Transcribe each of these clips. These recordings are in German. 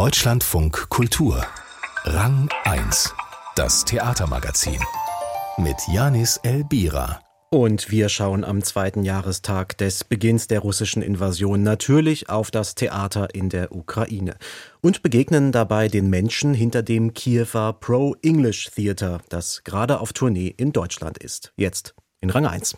Deutschlandfunk Kultur Rang 1 Das Theatermagazin mit Janis Elbira und wir schauen am zweiten Jahrestag des Beginns der russischen Invasion natürlich auf das Theater in der Ukraine und begegnen dabei den Menschen hinter dem Kiewer Pro-English Theater, das gerade auf Tournee in Deutschland ist. Jetzt in Rang 1.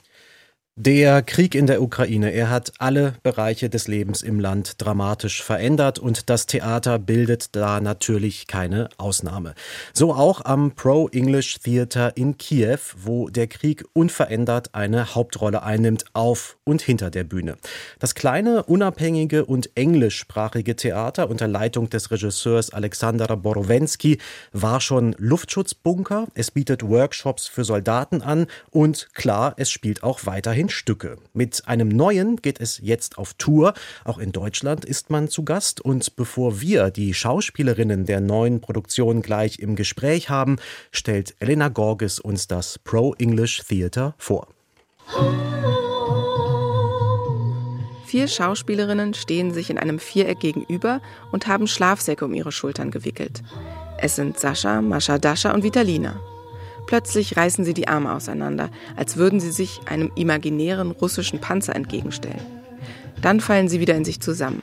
Der Krieg in der Ukraine, er hat alle Bereiche des Lebens im Land dramatisch verändert und das Theater bildet da natürlich keine Ausnahme. So auch am Pro English Theater in Kiew, wo der Krieg unverändert eine Hauptrolle einnimmt auf und hinter der Bühne. Das kleine, unabhängige und englischsprachige Theater unter Leitung des Regisseurs Alexander Borowensky war schon Luftschutzbunker, es bietet Workshops für Soldaten an und klar, es spielt auch weiterhin zehn Stücke. Mit einem neuen geht es jetzt auf Tour. Auch in Deutschland ist man zu Gast. Und bevor wir die Schauspielerinnen der neuen Produktion gleich im Gespräch haben, stellt Elena Gorges uns das Pro English Theater vor. Vier Schauspielerinnen stehen sich in einem Viereck gegenüber und haben Schlafsäcke um ihre Schultern gewickelt. Es sind Sascha, Mascha Dascha und Vitalina. Plötzlich reißen sie die Arme auseinander, als würden sie sich einem imaginären russischen Panzer entgegenstellen. Dann fallen sie wieder in sich zusammen.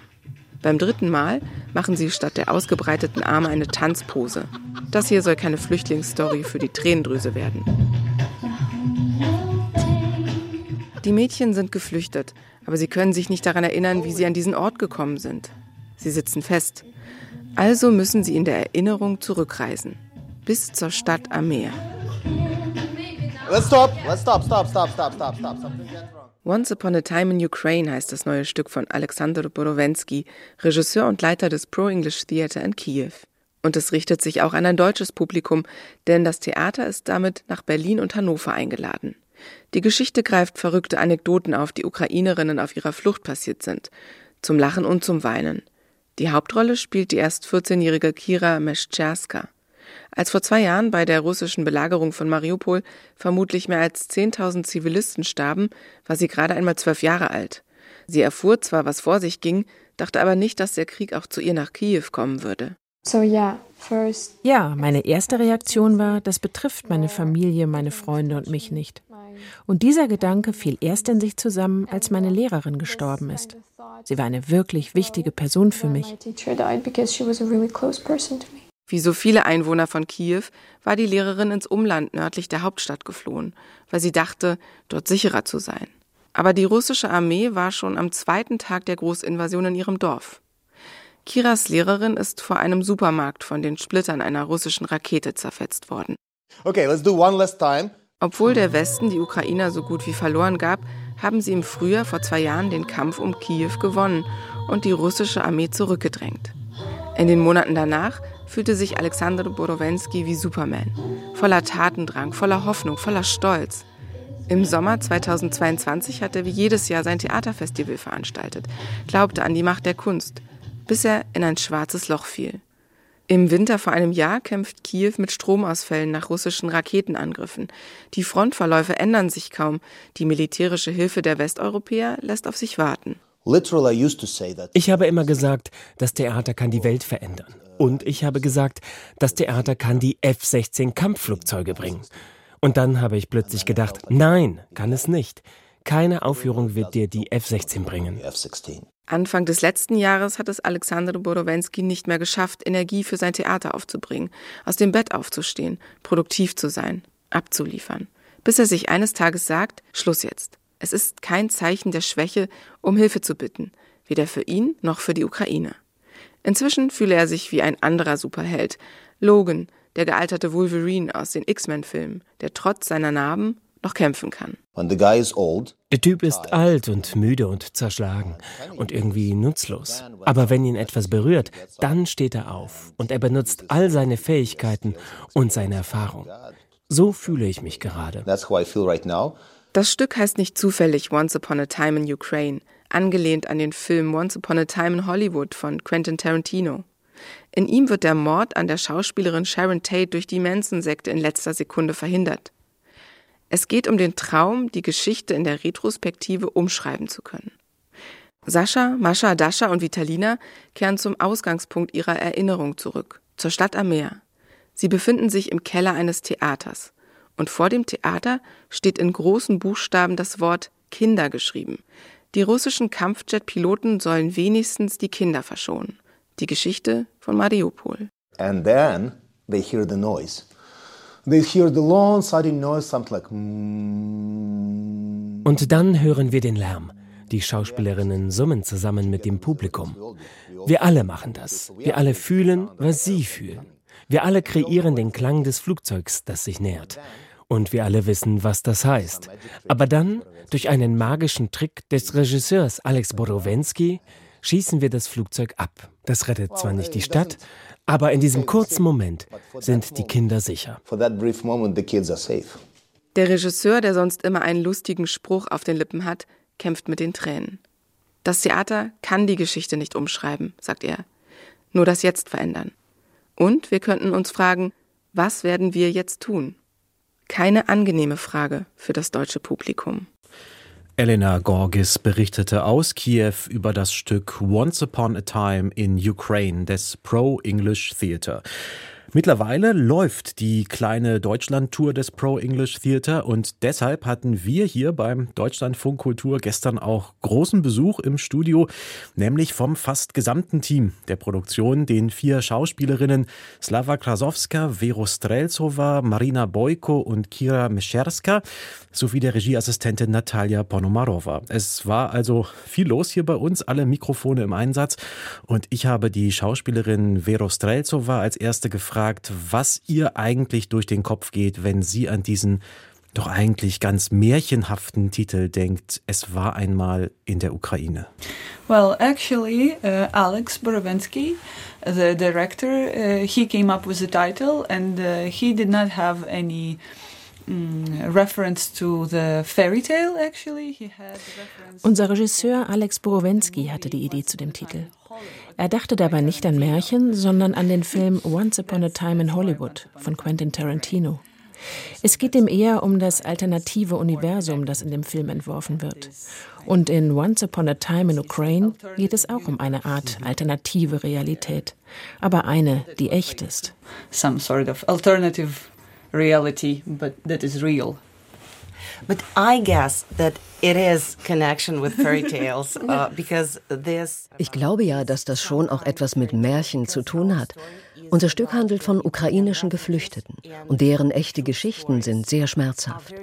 Beim dritten Mal machen sie statt der ausgebreiteten Arme eine Tanzpose. Das hier soll keine Flüchtlingsstory für die Tränendrüse werden. Die Mädchen sind geflüchtet, aber sie können sich nicht daran erinnern, wie sie an diesen Ort gekommen sind. Sie sitzen fest. Also müssen sie in der Erinnerung zurückreisen. Bis zur Stadt am Meer. Let's stop. Let's stop, stop, stop, stop, stop, stop. Once Upon a Time in Ukraine heißt das neue Stück von Alexander Borowensky, Regisseur und Leiter des Pro English Theater in Kiew. Und es richtet sich auch an ein deutsches Publikum, denn das Theater ist damit nach Berlin und Hannover eingeladen. Die Geschichte greift verrückte Anekdoten auf, die Ukrainerinnen auf ihrer Flucht passiert sind. Zum Lachen und zum Weinen. Die Hauptrolle spielt die erst 14-jährige Kira Meschczerska. Als vor zwei Jahren bei der russischen Belagerung von Mariupol vermutlich mehr als 10.000 Zivilisten starben, war sie gerade einmal zwölf Jahre alt. Sie erfuhr zwar, was vor sich ging, dachte aber nicht, dass der Krieg auch zu ihr nach Kiew kommen würde. So, yeah, first, ja, meine erste Reaktion war, das betrifft meine Familie, meine Freunde und mich nicht. Und dieser Gedanke fiel erst in sich zusammen, als meine Lehrerin gestorben ist. Sie war eine wirklich wichtige Person für mich. Wie so viele Einwohner von Kiew war die Lehrerin ins Umland nördlich der Hauptstadt geflohen, weil sie dachte, dort sicherer zu sein. Aber die russische Armee war schon am zweiten Tag der Großinvasion in ihrem Dorf. Kiras Lehrerin ist vor einem Supermarkt von den Splittern einer russischen Rakete zerfetzt worden. Okay, let's do one last time. Obwohl der Westen die Ukrainer so gut wie verloren gab, haben sie im Frühjahr vor zwei Jahren den Kampf um Kiew gewonnen und die russische Armee zurückgedrängt. In den Monaten danach fühlte sich Alexander Borowensky wie Superman. Voller Tatendrang, voller Hoffnung, voller Stolz. Im Sommer 2022 hat er wie jedes Jahr sein Theaterfestival veranstaltet, glaubte an die Macht der Kunst, bis er in ein schwarzes Loch fiel. Im Winter vor einem Jahr kämpft Kiew mit Stromausfällen nach russischen Raketenangriffen. Die Frontverläufe ändern sich kaum. Die militärische Hilfe der Westeuropäer lässt auf sich warten. Ich habe immer gesagt, das Theater kann die Welt verändern. Und ich habe gesagt, das Theater kann die F-16 Kampfflugzeuge bringen. Und dann habe ich plötzlich gedacht, nein, kann es nicht. Keine Aufführung wird dir die F-16 bringen. Anfang des letzten Jahres hat es Alexander Borowensky nicht mehr geschafft, Energie für sein Theater aufzubringen, aus dem Bett aufzustehen, produktiv zu sein, abzuliefern. Bis er sich eines Tages sagt, Schluss jetzt. Es ist kein Zeichen der Schwäche, um Hilfe zu bitten, weder für ihn noch für die Ukraine. Inzwischen fühle er sich wie ein anderer Superheld. Logan, der gealterte Wolverine aus den X-Men-Filmen, der trotz seiner Narben noch kämpfen kann. Der Typ ist alt und müde und zerschlagen und irgendwie nutzlos. Aber wenn ihn etwas berührt, dann steht er auf und er benutzt all seine Fähigkeiten und seine Erfahrung. So fühle ich mich gerade. Das Stück heißt nicht zufällig Once Upon a Time in Ukraine angelehnt an den Film Once Upon a Time in Hollywood von Quentin Tarantino. In ihm wird der Mord an der Schauspielerin Sharon Tate durch die Manson-Sekte in letzter Sekunde verhindert. Es geht um den Traum, die Geschichte in der Retrospektive umschreiben zu können. Sascha, Mascha, Dascha und Vitalina kehren zum Ausgangspunkt ihrer Erinnerung zurück, zur Stadt am Meer. Sie befinden sich im Keller eines Theaters. Und vor dem Theater steht in großen Buchstaben das Wort Kinder geschrieben. Die russischen Kampfjet-Piloten sollen wenigstens die Kinder verschonen. Die Geschichte von Mariupol. And then they hear the noise. They hear the long silent noise, something like mm. Und dann hören wir den Lärm. Die Schauspielerinnen summen zusammen mit dem Publikum. Wir alle machen das. Wir alle fühlen, was sie fühlen. Wir alle kreieren den Klang des Flugzeugs, das sich nähert. Und wir alle wissen, was das heißt. Aber dann, durch einen magischen Trick des Regisseurs Alex Borowensky, schießen wir das Flugzeug ab. Das rettet zwar nicht die Stadt, aber in diesem kurzen Moment sind die Kinder sicher. Der Regisseur, der sonst immer einen lustigen Spruch auf den Lippen hat, kämpft mit den Tränen. Das Theater kann die Geschichte nicht umschreiben, sagt er, nur das Jetzt verändern. Und wir könnten uns fragen, was werden wir jetzt tun? Keine angenehme Frage für das deutsche Publikum. Elena Gorgis berichtete aus Kiew über das Stück Once Upon a Time in Ukraine des Pro English Theatre. Mittlerweile läuft die kleine Deutschland-Tour des Pro English Theater und deshalb hatten wir hier beim Deutschlandfunk Kultur gestern auch großen Besuch im Studio, nämlich vom fast gesamten Team der Produktion, den vier Schauspielerinnen Slava Krasowska, Vero Strelzova, Marina Bojko und Kira Mescherska sowie der Regieassistentin Natalia Ponomarova. Es war also viel los hier bei uns, alle Mikrofone im Einsatz und ich habe die Schauspielerin Vero Strelzova als erste gefragt, gefragt, was ihr eigentlich durch den Kopf geht, wenn sie an diesen doch eigentlich ganz märchenhaften Titel denkt, es war einmal in der Ukraine. Well, actually, uh, Alex Borowensky, the director, uh, he came up with the title and uh, he did not have any mm, Unser Regisseur Alex Borowensky hatte die Idee zu dem Titel. Er dachte dabei nicht an Märchen, sondern an den Film Once Upon a Time in Hollywood von Quentin Tarantino. Es geht ihm eher um das alternative Universum, das in dem Film entworfen wird. Und in Once Upon a Time in Ukraine geht es auch um eine Art alternative Realität, aber eine, die echt ist. Some sort of alternative reality, but that is real. But I guess that it is connection with fairy tales uh, because this. Ich glaube ja, dass das schon auch etwas mit Märchen zu tun hat. Unser Stück handelt von ukrainischen Geflüchteten und deren echte Geschichten sind sehr schmerzhaft.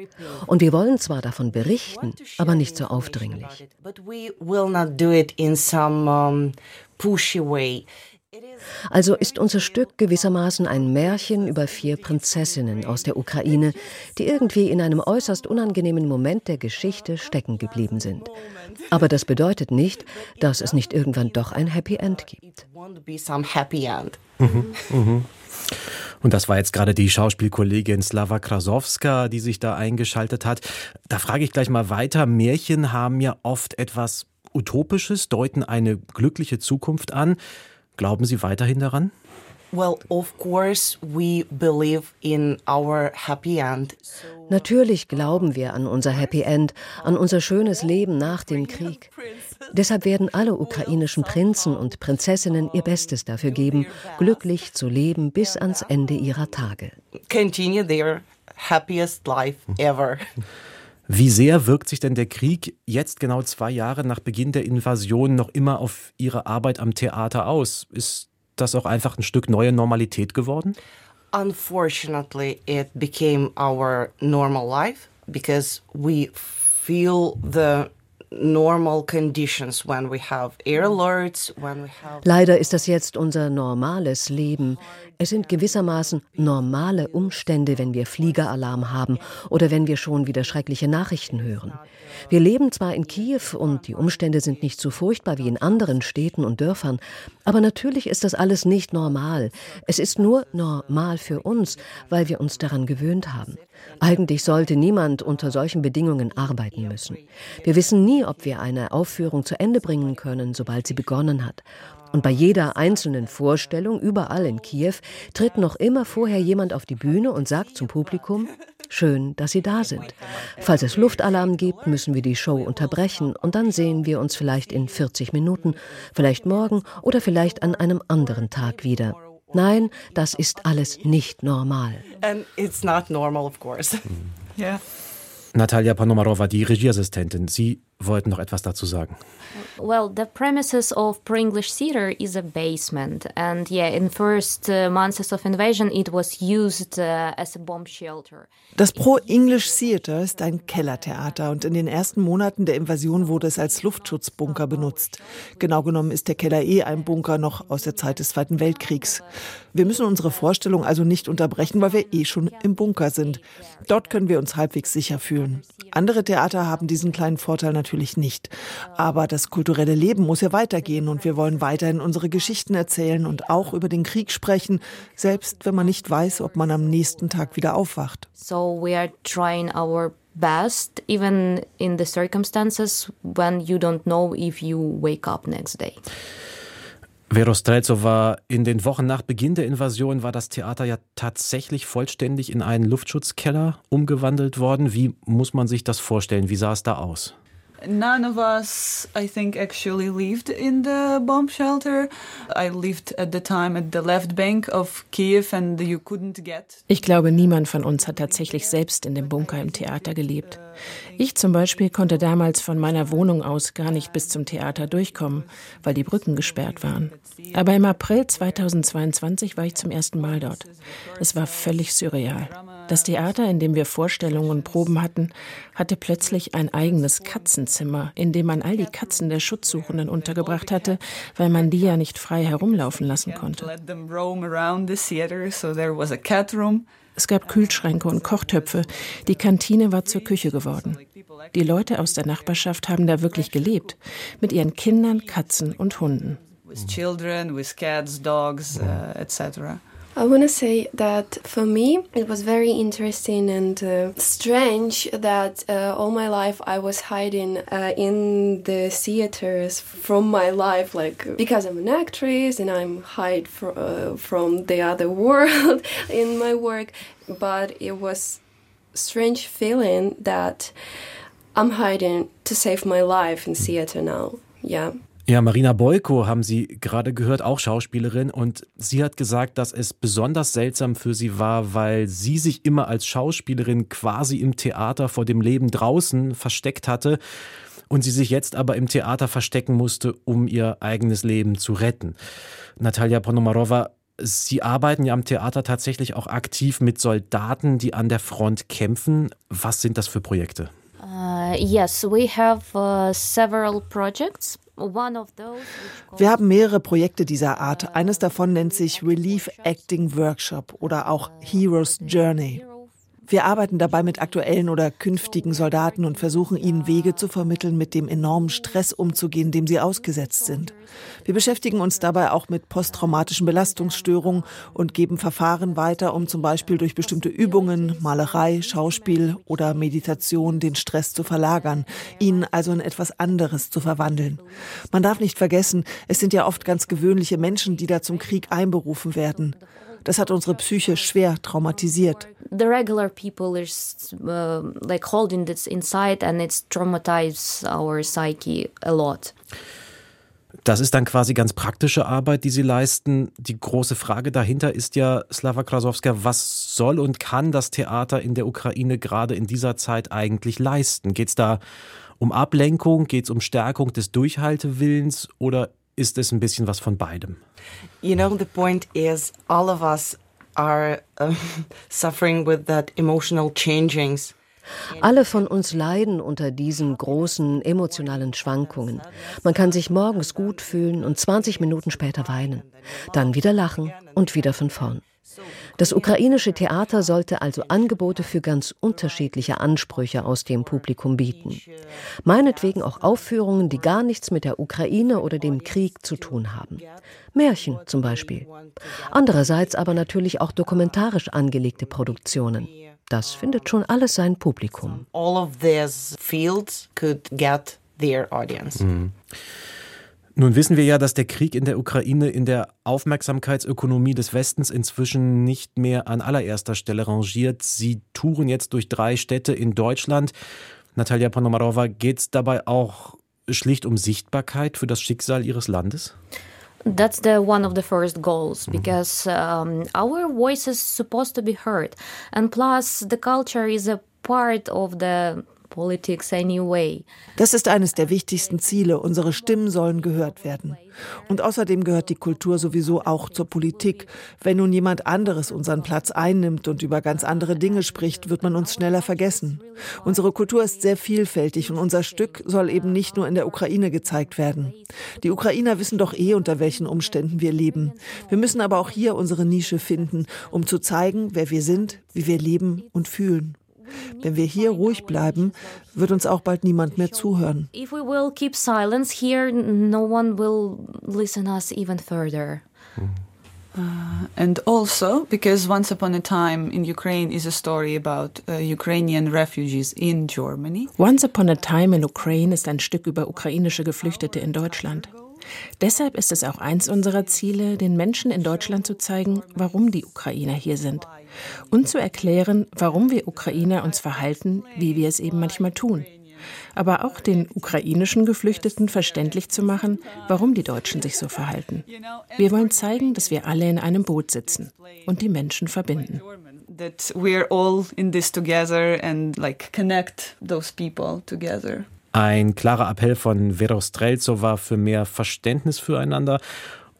Und wir wollen zwar davon berichten, aber nicht so aufdringlich. Also ist unser Stück gewissermaßen ein Märchen über vier Prinzessinnen aus der Ukraine, die irgendwie in einem äußerst unangenehmen Moment der Geschichte stecken geblieben sind. Aber das bedeutet nicht, dass es nicht irgendwann doch ein Happy End gibt. Mhm, mhm. Und das war jetzt gerade die Schauspielkollegin Slava Krasowska, die sich da eingeschaltet hat. Da frage ich gleich mal weiter. Märchen haben ja oft etwas Utopisches, deuten eine glückliche Zukunft an. Glauben Sie weiterhin daran? Well, of course we believe in our happy end. Natürlich glauben wir an unser Happy End, an unser schönes Leben nach dem Krieg. Deshalb werden alle ukrainischen Prinzen und Prinzessinnen ihr Bestes dafür geben, glücklich zu leben bis ans Ende ihrer Tage. Continue their happiest life ever. Wie sehr wirkt sich denn der Krieg jetzt genau zwei Jahre nach Beginn der Invasion noch immer auf Ihre Arbeit am Theater aus? Ist das auch einfach ein Stück neue Normalität geworden? Unfortunately, it became our normal life because we feel the Leider ist das jetzt unser normales Leben. Es sind gewissermaßen normale Umstände, wenn wir Fliegeralarm haben oder wenn wir schon wieder schreckliche Nachrichten hören. Wir leben zwar in Kiew und die Umstände sind nicht so furchtbar wie in anderen Städten und Dörfern, aber natürlich ist das alles nicht normal. Es ist nur normal für uns, weil wir uns daran gewöhnt haben. Eigentlich sollte niemand unter solchen Bedingungen arbeiten müssen. Wir wissen nie, ob wir eine Aufführung zu Ende bringen können, sobald sie begonnen hat. Und bei jeder einzelnen Vorstellung, überall in Kiew, tritt noch immer vorher jemand auf die Bühne und sagt zum Publikum, schön, dass Sie da sind. Falls es Luftalarm gibt, müssen wir die Show unterbrechen und dann sehen wir uns vielleicht in 40 Minuten, vielleicht morgen oder vielleicht an einem anderen Tag wieder. Nein, das ist alles nicht normal. And it's not normal, of course. Yeah. Natalia Panomarova, die Regieassistentin, Sie wollten noch etwas dazu sagen. Well, the premises of Pro-English Theater is a basement, and yeah, in first uh, months of invasion, it was used uh, as a bomb shelter. Das Pro-English Theater ist ein Kellertheater und in den ersten Monaten der Invasion wurde es als Luftschutzbunker benutzt. Genau genommen ist der Keller eh ein Bunker noch aus der Zeit des Zweiten Weltkriegs. Wir müssen unsere Vorstellung also nicht unterbrechen, weil wir eh schon im Bunker sind. Dort können wir uns halbwegs sicher fühlen. Andere Theater haben diesen kleinen Vorteil natürlich nicht. Aber das kulturelle Leben muss ja weitergehen und wir wollen weiterhin unsere Geschichten erzählen und auch über den Krieg sprechen, selbst wenn man nicht weiß, ob man am nächsten Tag wieder aufwacht. So we are trying our best, even in the circumstances when you don't know if you wake up next day. Vero Streltsova, in den Wochen nach Beginn der Invasion war das Theater ja tatsächlich vollständig in einen Luftschutzkeller umgewandelt worden. Wie muss man sich das vorstellen? Wie sah es da aus? None of us, I think, actually lived in the bomb shelter. I lived at the time at the left bank of Kiev and you couldn't get. Ich glaube, niemand von uns hat tatsächlich selbst in dem Bunker im Theater gelebt. Ich zum Beispiel konnte damals von meiner Wohnung aus gar nicht bis zum Theater durchkommen, weil die Brücken gesperrt waren. Aber im April 2022 war ich zum ersten Mal dort. Es war völlig surreal. Das Theater, in dem wir Vorstellungen und Proben hatten, hatte plötzlich ein eigenes Katzenzimmer, in dem man all die Katzen der Schutzsuchenden untergebracht hatte, weil man die ja nicht frei herumlaufen lassen konnte. Es gab Kühlschränke und Kochtöpfe. Die Kantine war zur Küche geworden. Die Leute aus der Nachbarschaft haben da wirklich gelebt. Mit ihren Kindern, Katzen und Hunden. With children, with cats, dogs, uh, etc. I want to say that for me it was very interesting and uh, strange that uh, all my life I was hiding uh, in the theaters from my life, like because I'm an actress and I'm hide fr uh, from the other world in my work. But it was strange feeling that I'm hiding to save my life in theater now. Yeah. Ja, Marina Boyko haben Sie gerade gehört, auch Schauspielerin. Und sie hat gesagt, dass es besonders seltsam für sie war, weil sie sich immer als Schauspielerin quasi im Theater vor dem Leben draußen versteckt hatte und sie sich jetzt aber im Theater verstecken musste, um ihr eigenes Leben zu retten. Natalia Ponomarova, Sie arbeiten ja am Theater tatsächlich auch aktiv mit Soldaten, die an der Front kämpfen. Was sind das für Projekte? Uh, yes, we have uh, several projects. Wir haben mehrere Projekte dieser Art. Eines davon nennt sich Relief Acting Workshop oder auch Hero's Journey. Wir arbeiten dabei mit aktuellen oder künftigen Soldaten und versuchen ihnen Wege zu vermitteln, mit dem enormen Stress umzugehen, dem sie ausgesetzt sind. Wir beschäftigen uns dabei auch mit posttraumatischen Belastungsstörungen und geben Verfahren weiter, um zum Beispiel durch bestimmte Übungen, Malerei, Schauspiel oder Meditation den Stress zu verlagern, ihn also in etwas anderes zu verwandeln. Man darf nicht vergessen, es sind ja oft ganz gewöhnliche Menschen, die da zum Krieg einberufen werden. Das hat unsere Psyche schwer traumatisiert. The regular people is uh, like holding this inside and it's traumatized our psyche a lot. Das ist dann quasi ganz praktische Arbeit, die Sie leisten. Die große Frage dahinter ist ja, Slava Krasowska, was soll und kann das Theater in der Ukraine gerade in dieser Zeit eigentlich leisten? Geht es da um Ablenkung, geht es um Stärkung des Durchhaltewillens oder ist es ein bisschen was von beidem? You know, the point is, all of us are uh, suffering with that emotional changings. Alle von uns leiden unter diesen großen emotionalen Schwankungen. Man kann sich morgens gut fühlen und 20 Minuten später weinen, dann wieder lachen und wieder von vorn. Das ukrainische Theater sollte also Angebote für ganz unterschiedliche Ansprüche aus dem Publikum bieten. Meinetwegen auch Aufführungen, die gar nichts mit der Ukraine oder dem Krieg zu tun haben. Märchen zum Beispiel. Andererseits aber natürlich auch dokumentarisch angelegte Produktionen. Das findet schon alles sein Publikum. All of these fields could get their audience. Mhm. Nun wissen wir ja, dass der Krieg in der Ukraine in der Aufmerksamkeitsökonomie des Westens inzwischen nicht mehr an allererster Stelle rangiert. Sie touren jetzt durch drei Städte in Deutschland. Natalia Ponomarova, geht es dabei auch schlicht um Sichtbarkeit für das Schicksal Ihres Landes? That's the one of the first goals because um, our voice is supposed to be heard, and plus the culture is a part of the. Das ist eines der wichtigsten Ziele. Unsere Stimmen sollen gehört werden. Und außerdem gehört die Kultur sowieso auch zur Politik. Wenn nun jemand anderes unseren Platz einnimmt und über ganz andere Dinge spricht, wird man uns schneller vergessen. Unsere Kultur ist sehr vielfältig und unser Stück soll eben nicht nur in der Ukraine gezeigt werden. Die Ukrainer wissen doch eh, unter welchen Umständen wir leben. Wir müssen aber auch hier unsere Nische finden, um zu zeigen, wer wir sind, wie wir leben und fühlen. Wenn wir hier ruhig bleiben, wird uns auch bald niemand mehr zuhören. If we will keep silence here, no one will listen us even further. Uh, and also because Once Upon a Time in Ukraine is a story about uh, Ukrainian refugees in Germany. Once Upon a Time in Ukraine ist ein Stück über ukrainische Geflüchtete in Deutschland. Deshalb ist es auch eins unserer Ziele, den Menschen in Deutschland zu zeigen, warum die Ukrainer hier sind und zu erklären, warum wir Ukrainer uns verhalten, wie wir es eben manchmal tun. Aber auch den ukrainischen Geflüchteten verständlich zu machen, warum die Deutschen sich so verhalten. Wir wollen zeigen, dass wir alle in einem Boot sitzen und die Menschen verbinden. That we're all in this together and like connect those people together. Ein klarer Appell von Vera Streltsova für mehr Verständnis füreinander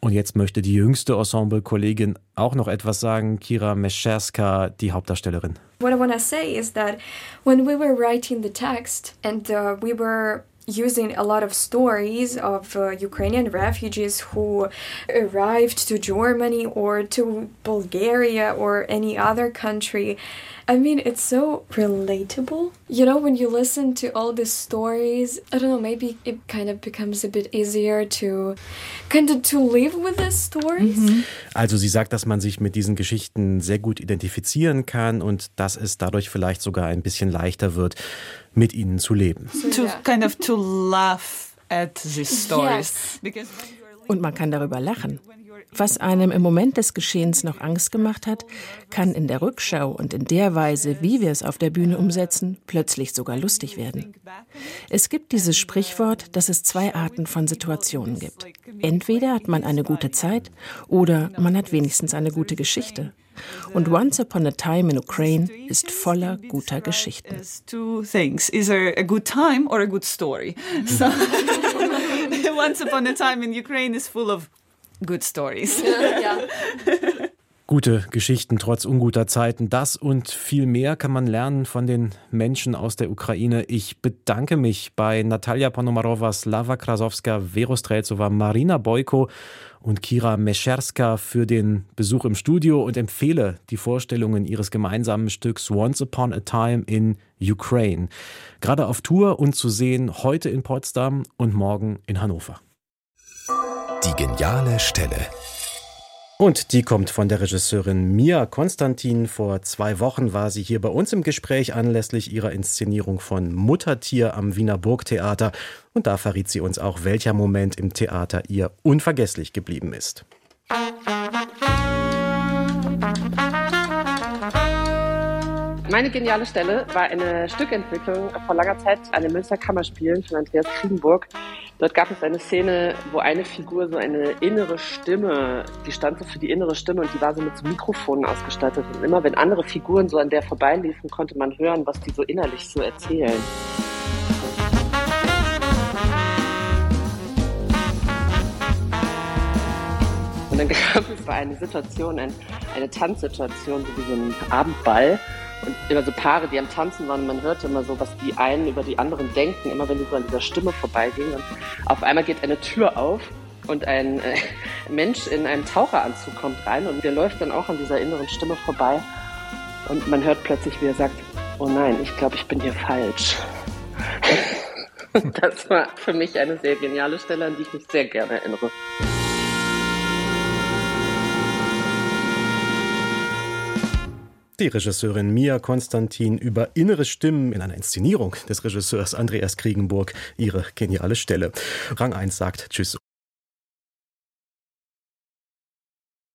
und jetzt möchte die jüngste Ensemble-Kollegin auch noch etwas sagen, Kira Mescherska, die Hauptdarstellerin. What I want to say is that when we were writing the text and uh, we were using a lot of stories of uh, Ukrainian refugees who arrived to Germany or to Bulgaria or any other country. I mean, it's so relatable. You know, when you listen to all these stories, I don't know, maybe it kind of becomes a bit easier to kind of to live with these stories. Mhm. Also sie sagt, dass man sich mit diesen Geschichten sehr gut identifizieren kann und dass es dadurch vielleicht sogar ein bisschen leichter wird, mit ihnen zu leben. To kind of to laugh at these stories. Yes. Und man kann darüber lachen. Was einem im Moment des Geschehens noch Angst gemacht hat, kann in der Rückschau und in der Weise, wie wir es auf der Bühne umsetzen, plötzlich sogar lustig werden. Es gibt dieses Sprichwort, dass es zwei Arten von Situationen gibt. Entweder hat man eine gute Zeit oder man hat wenigstens eine gute Geschichte. Und Once Upon a Time in Ukraine ist voller guter Geschichten. Two things: either a good time or a good story. Once Upon a Time in Ukraine is full of good stories. Ja, Gute Geschichten trotz unguter Zeiten. Das und viel mehr kann man lernen von den Menschen aus der Ukraine. Ich bedanke mich bei Natalia Ponomarova, Slava Krasowska, Vero Streltsova, Marina Boyko und Kira Mescherska für den Besuch im Studio und empfehle die Vorstellungen ihres gemeinsamen Stücks Once Upon a Time in Ukraine. Gerade auf Tour und zu sehen heute in Potsdam und morgen in Hannover. Die geniale Stelle. Und die kommt von der Regisseurin Mia Konstantin. Vor zwei Wochen war sie hier bei uns im Gespräch anlässlich ihrer Inszenierung von Muttertier am Wiener Burgtheater. Und da verriet sie uns auch, welcher Moment im Theater ihr unvergesslich geblieben ist. Meine geniale Stelle war eine Stückentwicklung vor langer Zeit an den Münster Kammerspielen von Andreas Kriegenburg. Dort gab es eine Szene, wo eine Figur so eine innere Stimme, die stand so für die innere Stimme und die war so mit so Mikrofonen ausgestattet. Und immer wenn andere Figuren so an der vorbeiliefen, konnte man hören, was die so innerlich so erzählen. Und dann gab es eine Situation, eine Tanzsituation, so wie so ein Abendball immer so Paare, die am Tanzen waren, man hörte immer so, was die einen über die anderen denken, immer wenn die so an dieser Stimme vorbeigingen. Und auf einmal geht eine Tür auf und ein äh, Mensch in einem Taucheranzug kommt rein und der läuft dann auch an dieser inneren Stimme vorbei. Und man hört plötzlich, wie er sagt, oh nein, ich glaube, ich bin hier falsch. das war für mich eine sehr geniale Stelle, an die ich mich sehr gerne erinnere. Die Regisseurin Mia Konstantin über innere Stimmen in einer Inszenierung des Regisseurs Andreas Kriegenburg ihre geniale Stelle. Rang 1 sagt Tschüss